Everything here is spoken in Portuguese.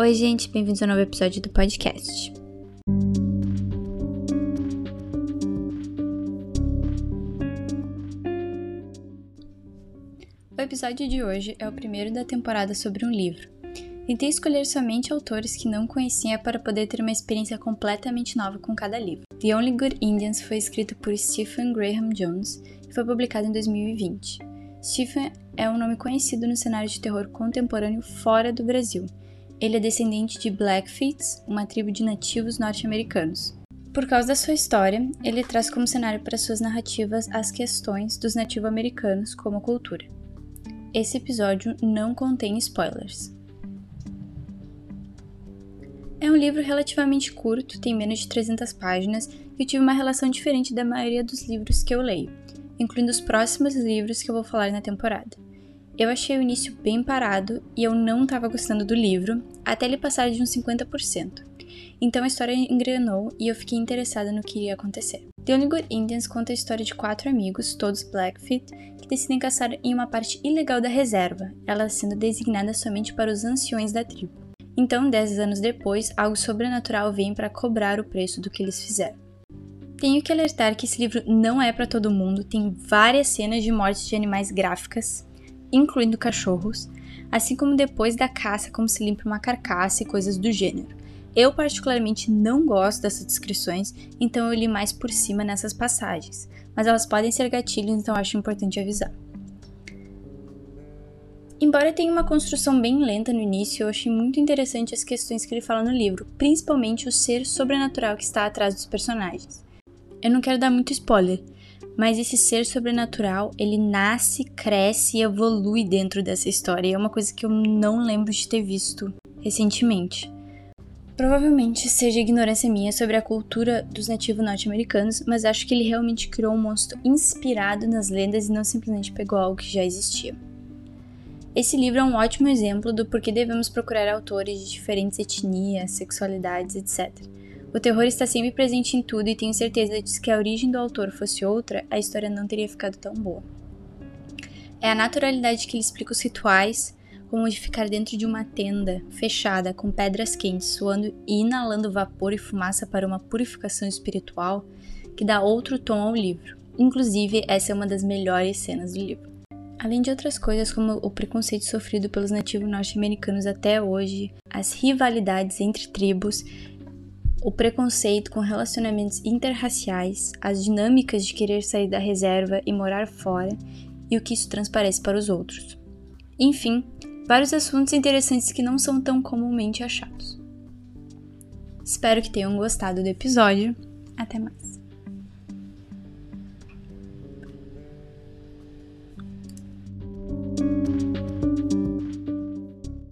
Oi, gente, bem-vindos a um novo episódio do podcast. O episódio de hoje é o primeiro da temporada sobre um livro. Tentei escolher somente autores que não conhecia para poder ter uma experiência completamente nova com cada livro. The Only Good Indians foi escrito por Stephen Graham Jones e foi publicado em 2020. Stephen é um nome conhecido no cenário de terror contemporâneo fora do Brasil ele é descendente de Blackfeets, uma tribo de nativos norte-americanos. Por causa da sua história, ele traz como cenário para suas narrativas as questões dos nativo-americanos como cultura. Esse episódio não contém spoilers. É um livro relativamente curto, tem menos de 300 páginas e tive uma relação diferente da maioria dos livros que eu leio, incluindo os próximos livros que eu vou falar na temporada. Eu achei o início bem parado e eu não estava gostando do livro, até ele passar de uns 50%. Então a história engrenou e eu fiquei interessada no que iria acontecer. The Only Good Indians conta a história de quatro amigos, todos Blackfeet, que decidem caçar em uma parte ilegal da reserva, ela sendo designada somente para os anciões da tribo. Então, dez anos depois, algo sobrenatural vem para cobrar o preço do que eles fizeram. Tenho que alertar que esse livro não é para todo mundo, tem várias cenas de mortes de animais gráficas, incluindo cachorros, assim como depois da caça como se limpa uma carcaça e coisas do gênero. Eu particularmente não gosto dessas descrições, então eu li mais por cima nessas passagens, mas elas podem ser gatilhos, então acho importante avisar. Embora tenha uma construção bem lenta no início, eu achei muito interessante as questões que ele fala no livro, principalmente o ser sobrenatural que está atrás dos personagens. Eu não quero dar muito spoiler, mas esse ser sobrenatural, ele nasce, cresce e evolui dentro dessa história. E é uma coisa que eu não lembro de ter visto recentemente. Provavelmente seja ignorância minha sobre a cultura dos nativos norte-americanos, mas acho que ele realmente criou um monstro inspirado nas lendas e não simplesmente pegou algo que já existia. Esse livro é um ótimo exemplo do porquê devemos procurar autores de diferentes etnias, sexualidades, etc. O terror está sempre presente em tudo e tenho certeza de que se a origem do autor fosse outra, a história não teria ficado tão boa. É a naturalidade que ele explica os rituais, como de ficar dentro de uma tenda fechada com pedras quentes, suando e inalando vapor e fumaça para uma purificação espiritual, que dá outro tom ao livro. Inclusive, essa é uma das melhores cenas do livro. Além de outras coisas como o preconceito sofrido pelos nativos norte-americanos até hoje, as rivalidades entre tribos o preconceito com relacionamentos interraciais, as dinâmicas de querer sair da reserva e morar fora e o que isso transparece para os outros. Enfim, vários assuntos interessantes que não são tão comumente achados. Espero que tenham gostado do episódio. Até mais!